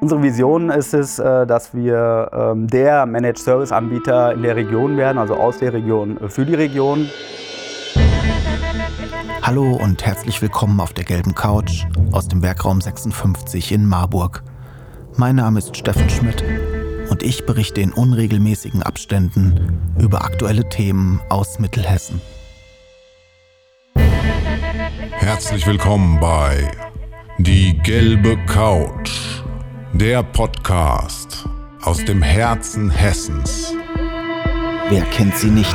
Unsere Vision ist es, äh, dass wir ähm, der Managed Service Anbieter in der Region werden, also aus der Region für die Region. Hallo und herzlich willkommen auf der gelben Couch aus dem Werkraum 56 in Marburg. Mein Name ist Steffen Schmidt und ich berichte in unregelmäßigen Abständen über aktuelle Themen aus Mittelhessen. Herzlich willkommen bei Die gelbe Couch, der Podcast aus dem Herzen Hessens. Wer kennt sie nicht?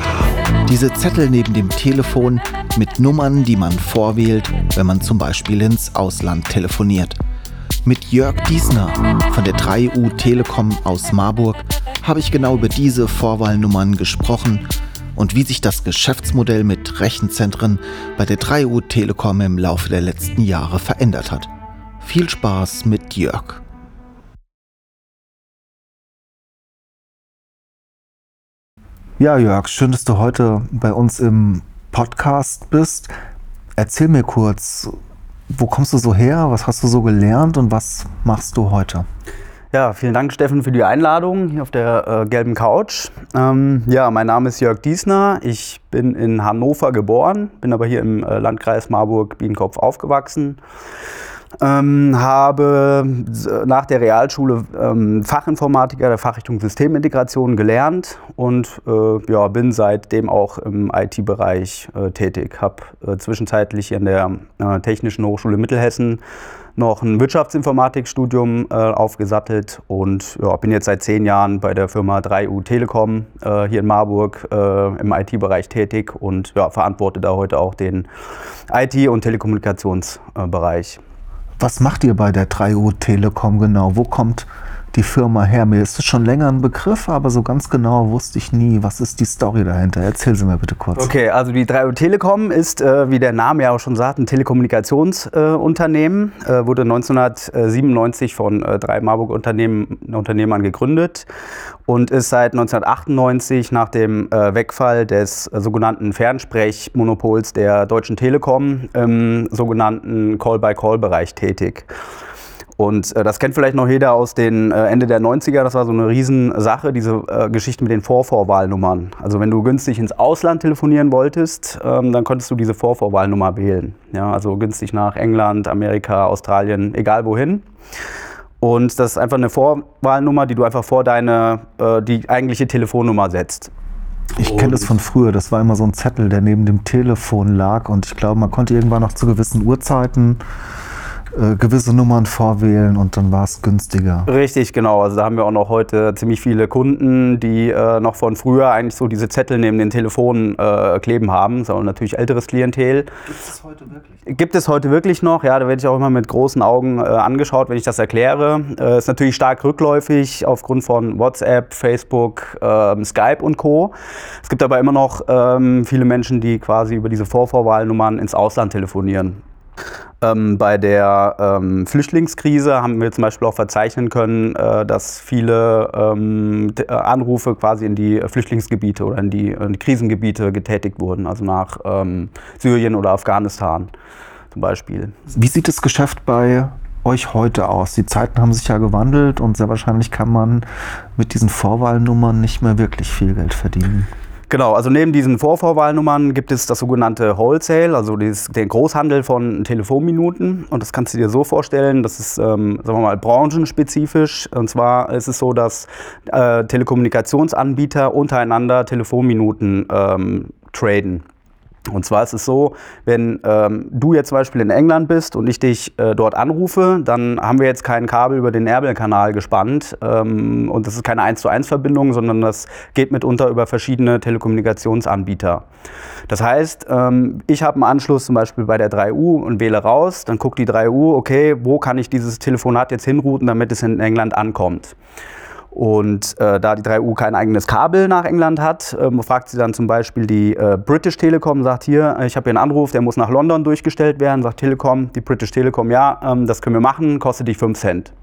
Diese Zettel neben dem Telefon mit Nummern, die man vorwählt, wenn man zum Beispiel ins Ausland telefoniert. Mit Jörg Diesner von der 3U Telekom aus Marburg habe ich genau über diese Vorwahlnummern gesprochen und wie sich das Geschäftsmodell mit Rechenzentren bei der 3U Telekom im Laufe der letzten Jahre verändert hat. Viel Spaß mit Jörg. Ja, Jörg, schön, dass du heute bei uns im Podcast bist. Erzähl mir kurz, wo kommst du so her? Was hast du so gelernt und was machst du heute? Ja, vielen Dank, Steffen, für die Einladung hier auf der äh, gelben Couch. Ähm, ja, mein Name ist Jörg Diesner. Ich bin in Hannover geboren, bin aber hier im äh, Landkreis Marburg-Biedenkopf aufgewachsen. Ähm, habe nach der Realschule ähm, Fachinformatiker der Fachrichtung Systemintegration gelernt und äh, ja, bin seitdem auch im IT-Bereich äh, tätig. Habe äh, zwischenzeitlich an der äh, Technischen Hochschule Mittelhessen noch ein Wirtschaftsinformatikstudium äh, aufgesattelt und ja, bin jetzt seit zehn Jahren bei der Firma 3U Telekom äh, hier in Marburg im IT-Bereich tätig und ja, verantworte da heute auch den IT- und Telekommunikationsbereich. Was macht ihr bei der 3U Telekom genau? Wo kommt die Firma her? Mir ist schon länger ein Begriff, aber so ganz genau wusste ich nie, was ist die Story dahinter. Erzähl sie mir bitte kurz. Okay, also die 3U Telekom ist, äh, wie der Name ja auch schon sagt, ein Telekommunikationsunternehmen. Äh, wurde 1997 von äh, drei Marburger Unternehmern gegründet und ist seit 1998 nach dem äh, Wegfall des äh, sogenannten Fernsprechmonopols der Deutschen Telekom im sogenannten Call-by-Call-Bereich tätig. Und äh, das kennt vielleicht noch jeder aus den äh, Ende der 90er. Das war so eine Riesensache, diese äh, Geschichte mit den Vorvorwahlnummern. Also wenn du günstig ins Ausland telefonieren wolltest, ähm, dann konntest du diese Vorvorwahlnummer wählen. Ja, also günstig nach England, Amerika, Australien, egal wohin. Und das ist einfach eine Vorwahlnummer, die du einfach vor deine, äh, die eigentliche Telefonnummer setzt. Ich kenne das von früher. Das war immer so ein Zettel, der neben dem Telefon lag. Und ich glaube, man konnte irgendwann noch zu gewissen Uhrzeiten äh, gewisse Nummern vorwählen und dann war es günstiger. Richtig, genau. Also da haben wir auch noch heute ziemlich viele Kunden, die äh, noch von früher eigentlich so diese Zettel neben den Telefonen äh, kleben haben. Das ist auch natürlich älteres Klientel. Gibt es heute wirklich? Gibt es heute wirklich noch? Ja, da werde ich auch immer mit großen Augen äh, angeschaut, wenn ich das erkläre. Äh, ist natürlich stark rückläufig aufgrund von WhatsApp, Facebook, ähm, Skype und Co. Es gibt aber immer noch ähm, viele Menschen, die quasi über diese Vorvorwahlnummern ins Ausland telefonieren. Ähm, bei der ähm, Flüchtlingskrise haben wir zum Beispiel auch verzeichnen können, äh, dass viele ähm, äh, Anrufe quasi in die Flüchtlingsgebiete oder in die, in die Krisengebiete getätigt wurden, also nach ähm, Syrien oder Afghanistan zum Beispiel. Wie sieht das Geschäft bei euch heute aus? Die Zeiten haben sich ja gewandelt und sehr wahrscheinlich kann man mit diesen Vorwahlnummern nicht mehr wirklich viel Geld verdienen. Genau, also neben diesen Vorvorwahlnummern gibt es das sogenannte Wholesale, also dieses, den Großhandel von Telefonminuten. Und das kannst du dir so vorstellen, das ist, ähm, sagen wir mal, branchenspezifisch. Und zwar ist es so, dass äh, Telekommunikationsanbieter untereinander Telefonminuten ähm, traden. Und zwar ist es so, wenn ähm, du jetzt zum Beispiel in England bist und ich dich äh, dort anrufe, dann haben wir jetzt kein Kabel über den Airbel-Kanal gespannt ähm, und das ist keine 1 zu 1 Verbindung, sondern das geht mitunter über verschiedene Telekommunikationsanbieter. Das heißt, ähm, ich habe einen Anschluss zum Beispiel bei der 3U und wähle raus, dann guckt die 3U, okay, wo kann ich dieses Telefonat jetzt hinrouten, damit es in England ankommt. Und äh, da die 3U kein eigenes Kabel nach England hat, ähm, fragt sie dann zum Beispiel die äh, British Telekom, sagt hier, ich habe hier einen Anruf, der muss nach London durchgestellt werden. Sagt Telekom, die British Telekom, ja, ähm, das können wir machen, kostet dich 5 Cent.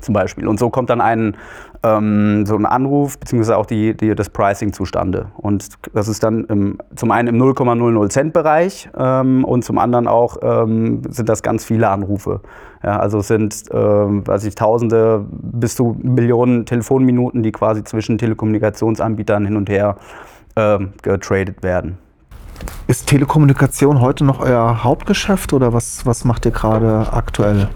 Zum Beispiel. Und so kommt dann ein, ähm, so ein Anruf beziehungsweise auch die, die, das Pricing zustande. Und das ist dann im, zum einen im 0,00 Cent Bereich ähm, und zum anderen auch ähm, sind das ganz viele Anrufe. Ja, also sind ähm, weiß ich, Tausende bis zu Millionen Telefonminuten, die quasi zwischen Telekommunikationsanbietern hin und her ähm, getradet werden. Ist Telekommunikation heute noch euer Hauptgeschäft oder was, was macht ihr gerade aktuell?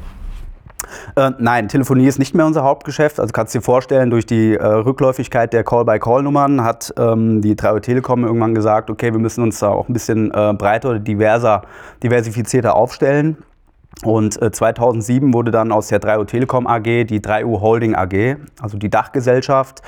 Äh, nein, Telefonie ist nicht mehr unser Hauptgeschäft. Also kannst dir vorstellen, durch die äh, Rückläufigkeit der Call-by-Call-Nummern hat ähm, die 3 Telekom irgendwann gesagt, okay, wir müssen uns da auch ein bisschen äh, breiter oder diverser, diversifizierter aufstellen. Und 2007 äh, wurde dann aus der 3U Telekom AG die 3U Holding AG, also die Dachgesellschaft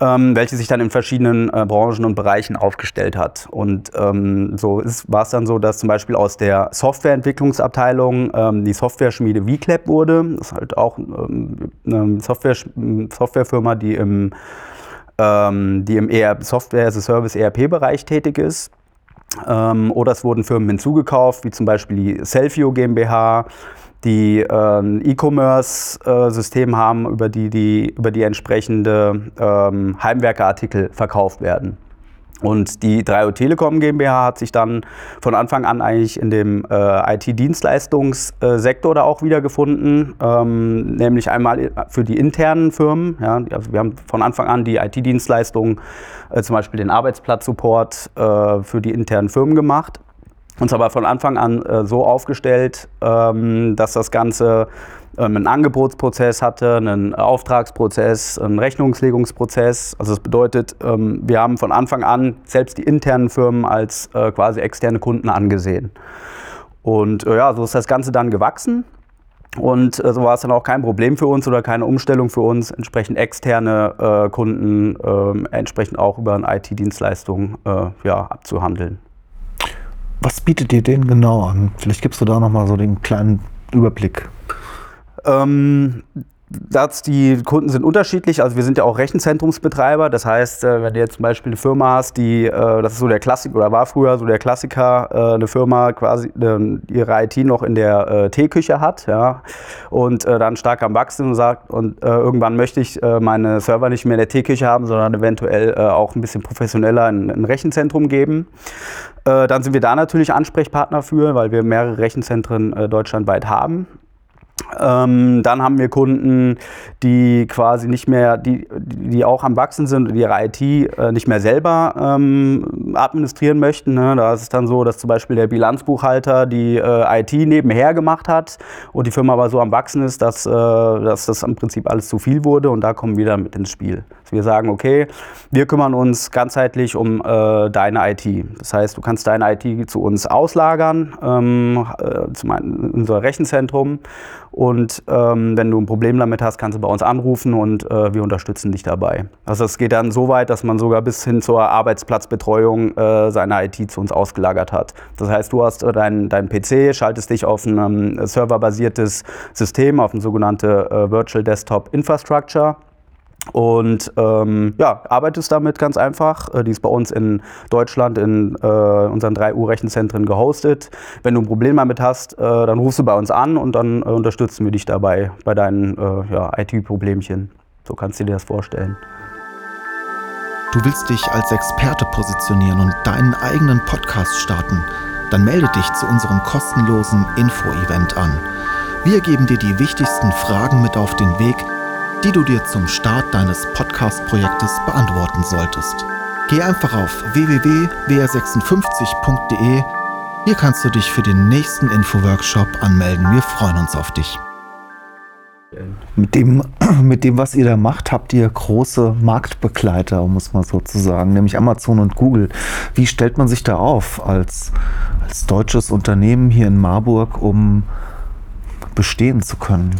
ähm, welche sich dann in verschiedenen äh, Branchen und Bereichen aufgestellt hat. Und ähm, so war es dann so, dass zum Beispiel aus der Softwareentwicklungsabteilung ähm, die Software-Schmiede VClap wurde. Das ist halt auch ähm, eine Software, Softwarefirma, die im, ähm, die im ER Software as a Service ERP-Bereich tätig ist. Ähm, oder es wurden Firmen hinzugekauft, wie zum Beispiel die Selfio GmbH, die äh, E-Commerce-System haben, über die, die, über die entsprechende ähm, Heimwerkerartikel verkauft werden. Und die 3O Telekom GmbH hat sich dann von Anfang an eigentlich in dem äh, IT-Dienstleistungssektor da auch wiedergefunden, ähm, nämlich einmal für die internen Firmen. Ja, also wir haben von Anfang an die IT-Dienstleistung, äh, zum Beispiel den Arbeitsplatzsupport äh, für die internen Firmen gemacht uns aber von Anfang an äh, so aufgestellt, ähm, dass das Ganze ähm, einen Angebotsprozess hatte, einen Auftragsprozess, einen Rechnungslegungsprozess. Also das bedeutet, ähm, wir haben von Anfang an selbst die internen Firmen als äh, quasi externe Kunden angesehen. Und äh, ja, so ist das Ganze dann gewachsen. Und äh, so war es dann auch kein Problem für uns oder keine Umstellung für uns, entsprechend externe äh, Kunden äh, entsprechend auch über eine IT-Dienstleistung äh, ja, abzuhandeln. Was bietet ihr denen genau an? Vielleicht gibst du da nochmal so den kleinen Überblick. Ähm, das, die Kunden sind unterschiedlich. Also wir sind ja auch Rechenzentrumsbetreiber. Das heißt, äh, wenn du jetzt zum Beispiel eine Firma hast, die, äh, das ist so der Klassiker oder war früher so der Klassiker, äh, eine Firma quasi ihre IT noch in der Teeküche hat, ja, und dann stark am Wachsen und sagt, und irgendwann möchte ich meine Server nicht mehr in der Teeküche haben, sondern eventuell auch ein bisschen professioneller in ein Rechenzentrum geben. Dann sind wir da natürlich Ansprechpartner für, weil wir mehrere Rechenzentren deutschlandweit haben. Ähm, dann haben wir Kunden, die quasi nicht mehr, die, die auch am Wachsen sind und ihre IT äh, nicht mehr selber ähm, administrieren möchten. Ne? Da ist es dann so, dass zum Beispiel der Bilanzbuchhalter die äh, IT nebenher gemacht hat und die Firma aber so am Wachsen ist, dass, äh, dass das im Prinzip alles zu viel wurde und da kommen wir dann mit ins Spiel. Dass wir sagen, okay, wir kümmern uns ganzheitlich um äh, deine IT. Das heißt, du kannst deine IT zu uns auslagern, ähm, äh, zu unser Rechenzentrum und ähm, wenn du ein Problem damit hast, kannst du bei uns anrufen und äh, wir unterstützen dich dabei. Also es geht dann so weit, dass man sogar bis hin zur Arbeitsplatzbetreuung äh, seine IT zu uns ausgelagert hat. Das heißt, du hast äh, deinen dein PC, schaltest dich auf ein ähm, serverbasiertes System, auf ein sogenannte äh, Virtual Desktop Infrastructure und ähm, ja, arbeitest damit ganz einfach. Äh, die ist bei uns in Deutschland in äh, unseren drei U-Rechenzentren gehostet. Wenn du ein Problem damit hast, äh, dann rufst du bei uns an und dann äh, unterstützen wir dich dabei bei deinen äh, ja, IT-Problemchen. So kannst du dir das vorstellen. Du willst dich als Experte positionieren und deinen eigenen Podcast starten? Dann melde dich zu unserem kostenlosen Info-Event an. Wir geben dir die wichtigsten Fragen mit auf den Weg, die du dir zum Start deines Podcast-Projektes beantworten solltest. Geh einfach auf www.wr56.de. Hier kannst du dich für den nächsten Info-Workshop anmelden. Wir freuen uns auf dich. Mit dem, mit dem, was ihr da macht, habt ihr große Marktbegleiter, um es mal so zu sagen, nämlich Amazon und Google. Wie stellt man sich da auf als, als deutsches Unternehmen hier in Marburg, um bestehen zu können?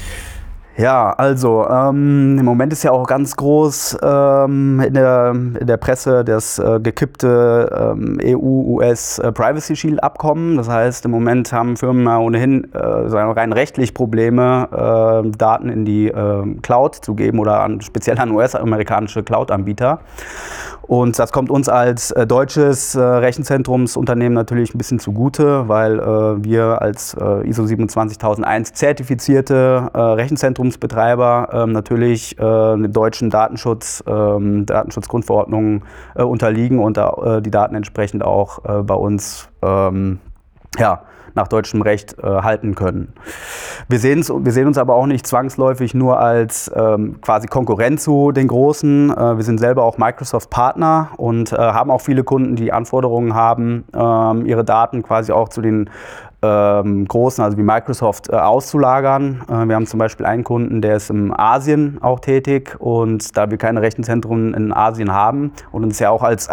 Ja, also ähm, im Moment ist ja auch ganz groß ähm, in, der, in der Presse das äh, gekippte ähm, EU-US äh, Privacy Shield Abkommen. Das heißt, im Moment haben Firmen ja ohnehin äh, rein rechtlich Probleme, äh, Daten in die ähm, Cloud zu geben oder an, speziell an US-amerikanische Cloud-Anbieter. Und das kommt uns als äh, deutsches äh, Rechenzentrumsunternehmen natürlich ein bisschen zugute, weil äh, wir als äh, ISO 27001 zertifizierte äh, Rechenzentrumsbetreiber ähm, natürlich äh, den deutschen Datenschutz, ähm, Datenschutzgrundverordnungen unterliegen und die Daten entsprechend auch bei uns ähm, ja, nach deutschem Recht äh, halten können. Wir, wir sehen uns aber auch nicht zwangsläufig nur als ähm, quasi Konkurrent zu den Großen. Äh, wir sind selber auch Microsoft-Partner und äh, haben auch viele Kunden, die Anforderungen haben, ähm, ihre Daten quasi auch zu den ähm, großen, also wie Microsoft, äh, auszulagern. Äh, wir haben zum Beispiel einen Kunden, der ist in Asien auch tätig und da wir keine Rechenzentren in Asien haben und uns ja auch als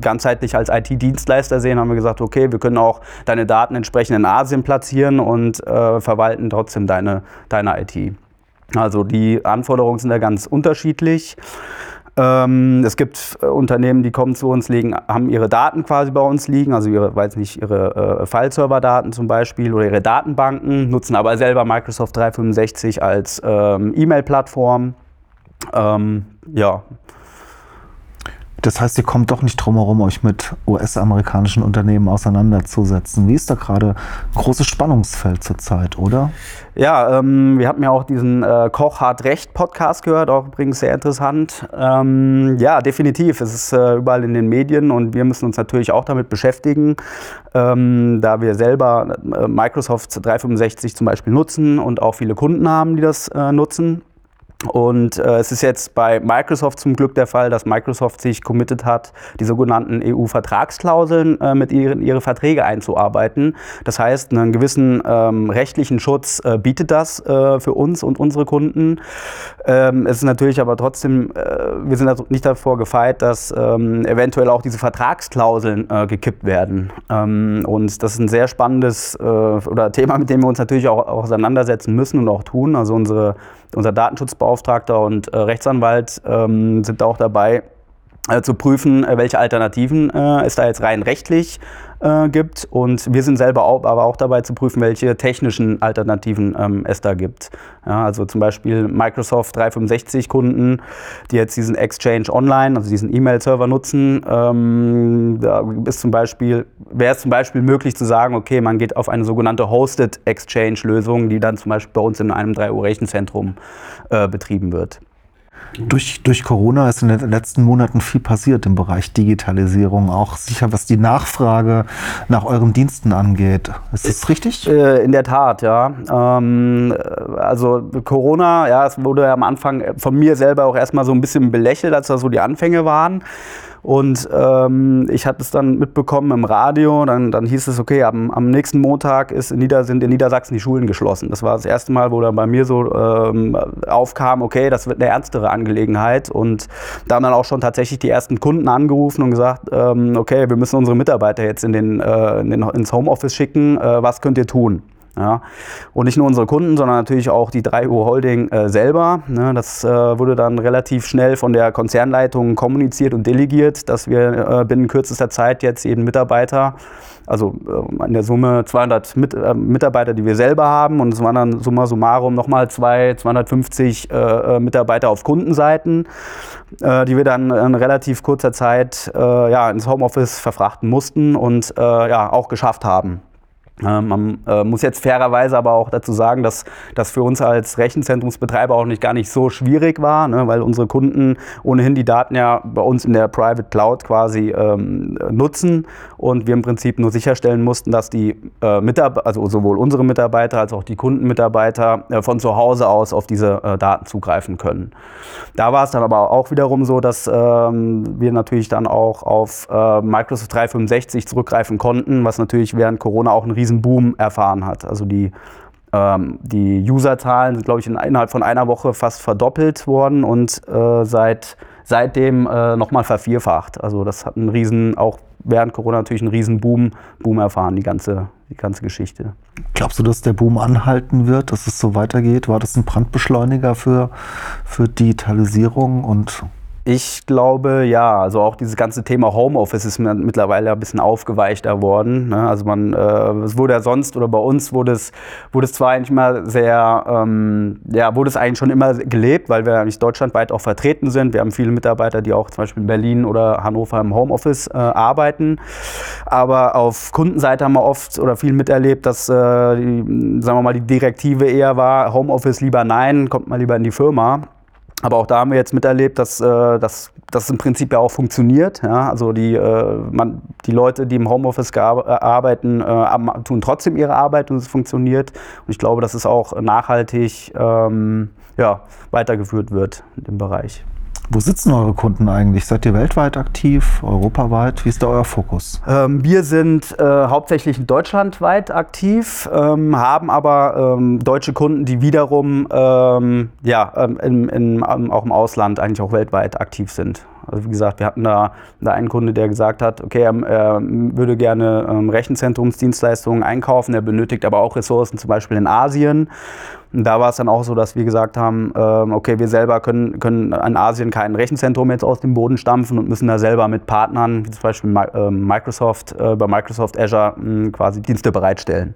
ganzheitlich als IT-Dienstleister sehen, haben wir gesagt, okay, wir können auch deine Daten entsprechend in Asien platzieren und äh, verwalten trotzdem deine, deine IT. Also die Anforderungen sind da ganz unterschiedlich. Ähm, es gibt äh, Unternehmen, die kommen zu uns, legen, haben ihre Daten quasi bei uns liegen, also ihre, weiß nicht, ihre äh, File-Server-Daten zum Beispiel oder ihre Datenbanken, nutzen aber selber Microsoft 365 als ähm, E-Mail-Plattform. Ähm, ja, das heißt, ihr kommt doch nicht drum herum, euch mit US-amerikanischen Unternehmen auseinanderzusetzen. Wie ist da gerade großes Spannungsfeld zurzeit, oder? Ja, ähm, wir hatten ja auch diesen äh, Koch hart recht Podcast gehört, auch übrigens sehr interessant. Ähm, ja, definitiv. Es ist äh, überall in den Medien und wir müssen uns natürlich auch damit beschäftigen, ähm, da wir selber äh, Microsoft 365 zum Beispiel nutzen und auch viele Kunden haben, die das äh, nutzen. Und äh, es ist jetzt bei Microsoft zum Glück der Fall, dass Microsoft sich committed hat, die sogenannten EU-Vertragsklauseln äh, mit ihren ihre Verträge einzuarbeiten. Das heißt, einen gewissen ähm, rechtlichen Schutz äh, bietet das äh, für uns und unsere Kunden. Ähm, es ist natürlich aber trotzdem, äh, wir sind also nicht davor gefeit, dass ähm, eventuell auch diese Vertragsklauseln äh, gekippt werden. Ähm, und das ist ein sehr spannendes oder Thema, mit dem wir uns natürlich auch, auch auseinandersetzen müssen und auch tun. Also unsere unser Datenschutzbeauftragter und äh, Rechtsanwalt ähm, sind auch dabei, zu prüfen, äh, welche Alternativen äh, es da jetzt rein rechtlich äh, gibt. Und wir sind selber auch, aber auch dabei zu prüfen, welche technischen Alternativen ähm, es da gibt. Ja, also zum Beispiel Microsoft 365 Kunden, die jetzt diesen Exchange Online, also diesen E-Mail-Server nutzen. Ähm, da ist zum Beispiel, wäre es zum Beispiel möglich zu sagen, okay, man geht auf eine sogenannte Hosted Exchange-Lösung, die dann zum Beispiel bei uns in einem 3 Uhr Rechenzentrum äh, betrieben wird. Durch, durch Corona ist in den letzten Monaten viel passiert im Bereich Digitalisierung, auch sicher was die Nachfrage nach euren Diensten angeht. Ist das richtig? Äh, in der Tat, ja. Ähm, also Corona, ja, es wurde ja am Anfang von mir selber auch erstmal so ein bisschen belächelt, als da so die Anfänge waren. Und ähm, ich hatte es dann mitbekommen im Radio, dann, dann hieß es, okay, am, am nächsten Montag ist in sind in Niedersachsen die Schulen geschlossen. Das war das erste Mal, wo dann bei mir so ähm, aufkam, okay, das wird eine ernstere Angelegenheit. Und da haben dann auch schon tatsächlich die ersten Kunden angerufen und gesagt, ähm, okay, wir müssen unsere Mitarbeiter jetzt in den, äh, in den, ins Homeoffice schicken, äh, was könnt ihr tun? Ja. Und nicht nur unsere Kunden, sondern natürlich auch die 3 Uhr Holding äh, selber. Ne, das äh, wurde dann relativ schnell von der Konzernleitung kommuniziert und delegiert, dass wir äh, binnen kürzester Zeit jetzt jeden Mitarbeiter, also äh, in der Summe 200 Mit äh, Mitarbeiter, die wir selber haben, und es waren dann summa summarum nochmal 250 äh, Mitarbeiter auf Kundenseiten, die wir dann in relativ kurzer Zeit ja, ins Homeoffice verfrachten mussten und ja, auch geschafft haben. Ähm, man äh, muss jetzt fairerweise aber auch dazu sagen, dass das für uns als Rechenzentrumsbetreiber auch nicht gar nicht so schwierig war, ne, weil unsere Kunden ohnehin die Daten ja bei uns in der Private Cloud quasi ähm, nutzen und wir im Prinzip nur sicherstellen mussten, dass die äh, Mitarbeiter, also sowohl unsere Mitarbeiter als auch die Kundenmitarbeiter äh, von zu Hause aus auf diese äh, Daten zugreifen können. Da war es dann aber auch wiederum so, dass ähm, wir natürlich dann auch auf äh, Microsoft 365 zurückgreifen konnten, was natürlich während Corona auch ein riesen riesen Boom erfahren hat. Also die, ähm, die Userzahlen sind, glaube ich, in, innerhalb von einer Woche fast verdoppelt worden und äh, seit, seitdem äh, nochmal vervierfacht. Also das hat einen riesen, auch während Corona natürlich einen riesen Boom, Boom erfahren, die ganze, die ganze Geschichte. Glaubst du, dass der Boom anhalten wird, dass es so weitergeht? War das ein Brandbeschleuniger für, für Digitalisierung und Ich glaube ja, also auch dieses ganze Thema Homeoffice ist mittlerweile ein bisschen aufgeweichter worden. Ne? Also man, äh, es wurde ja sonst oder bei uns wurde es, wurde es zwar eigentlich immer sehr, ähm, ja, wurde es eigentlich schon immer gelebt, weil wir eigentlich deutschlandweit auch vertreten sind. Wir haben viele Mitarbeiter, die auch zum Beispiel in Berlin oder Hannover im Homeoffice äh, arbeiten. Aber auf Kundenseite haben wir oft oder viel miterlebt, dass, äh, die, sagen wir mal, die Direktive eher war, Homeoffice lieber nein, kommt mal lieber in die Firma. Aber auch da haben wir jetzt miterlebt, dass, äh, das im Prinzip ja auch funktioniert. Ja? Also die, äh, man, die Leute, die im Homeoffice äh, arbeiten, äh, tun trotzdem ihre Arbeit und es funktioniert. Und ich glaube, dass es auch nachhaltig ähm, ja, weitergeführt wird in dem Bereich. Wo sitzen eure Kunden eigentlich? Seid ihr weltweit aktiv, europaweit? Wie ist da euer Fokus? Ähm, wir sind äh, hauptsächlich deutschlandweit aktiv, ähm, haben aber ähm, deutsche Kunden, die wiederum ähm, ja, ähm, in, in, auch im Ausland eigentlich auch weltweit aktiv sind. Also wie gesagt, wir hatten da, da einen Kunde, der gesagt hat, okay, er, er würde gerne ähm, Rechenzentrumsdienstleistungen einkaufen, er benötigt aber auch Ressourcen zum Beispiel in Asien. Und da war es dann auch so, dass wir gesagt haben, ähm, okay, wir selber können, können in Asien kein Rechenzentrum jetzt aus dem Boden stampfen und müssen da selber mit Partnern, wie zum Beispiel ähm, Microsoft, äh, bei Microsoft Azure hm, quasi Dienste bereitstellen.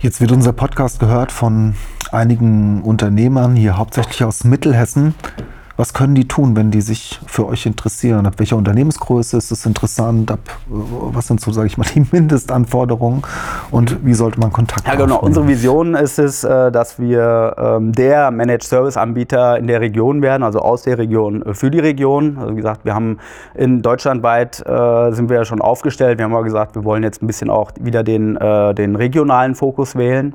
Jetzt wird unser Podcast gehört von einigen Unternehmern hier hauptsächlich aus Mittelhessen. Was können die tun, wenn die sich für euch interessieren? Ab welcher Unternehmensgröße ist es interessant? Ab, was sind so, sage ich mal, die Mindestanforderungen? Und wie sollte man Kontakt Ja, genau. Aufnehmen? Unsere Vision ist es, äh, dass wir ähm, der Managed Service Anbieter in der Region werden, also aus der Region äh, für die Region. Also wie gesagt, wir haben in deutschlandweit äh, sind wir ja schon aufgestellt. Wir haben aber gesagt, wir wollen jetzt ein bisschen auch wieder den, den regionalen Fokus wählen.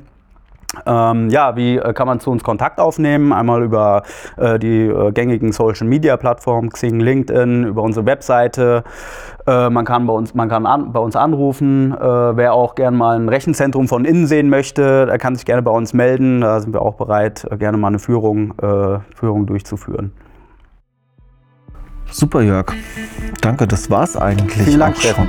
Ähm, ja, wie äh, kann man zu uns Kontakt aufnehmen? Einmal über äh, die äh, gängigen Social Media Plattformen, Xing, LinkedIn, über unsere Webseite. Äh, man kann bei uns, man kann an, bei uns anrufen. Äh, wer auch gerne mal ein Rechenzentrum von innen sehen möchte, der kann sich gerne bei uns melden. Da sind wir auch bereit, äh, gerne mal eine Führung, Führung durchzuführen. Super, Jörg. Danke, das war's eigentlich. Vielen Dank, Stefan.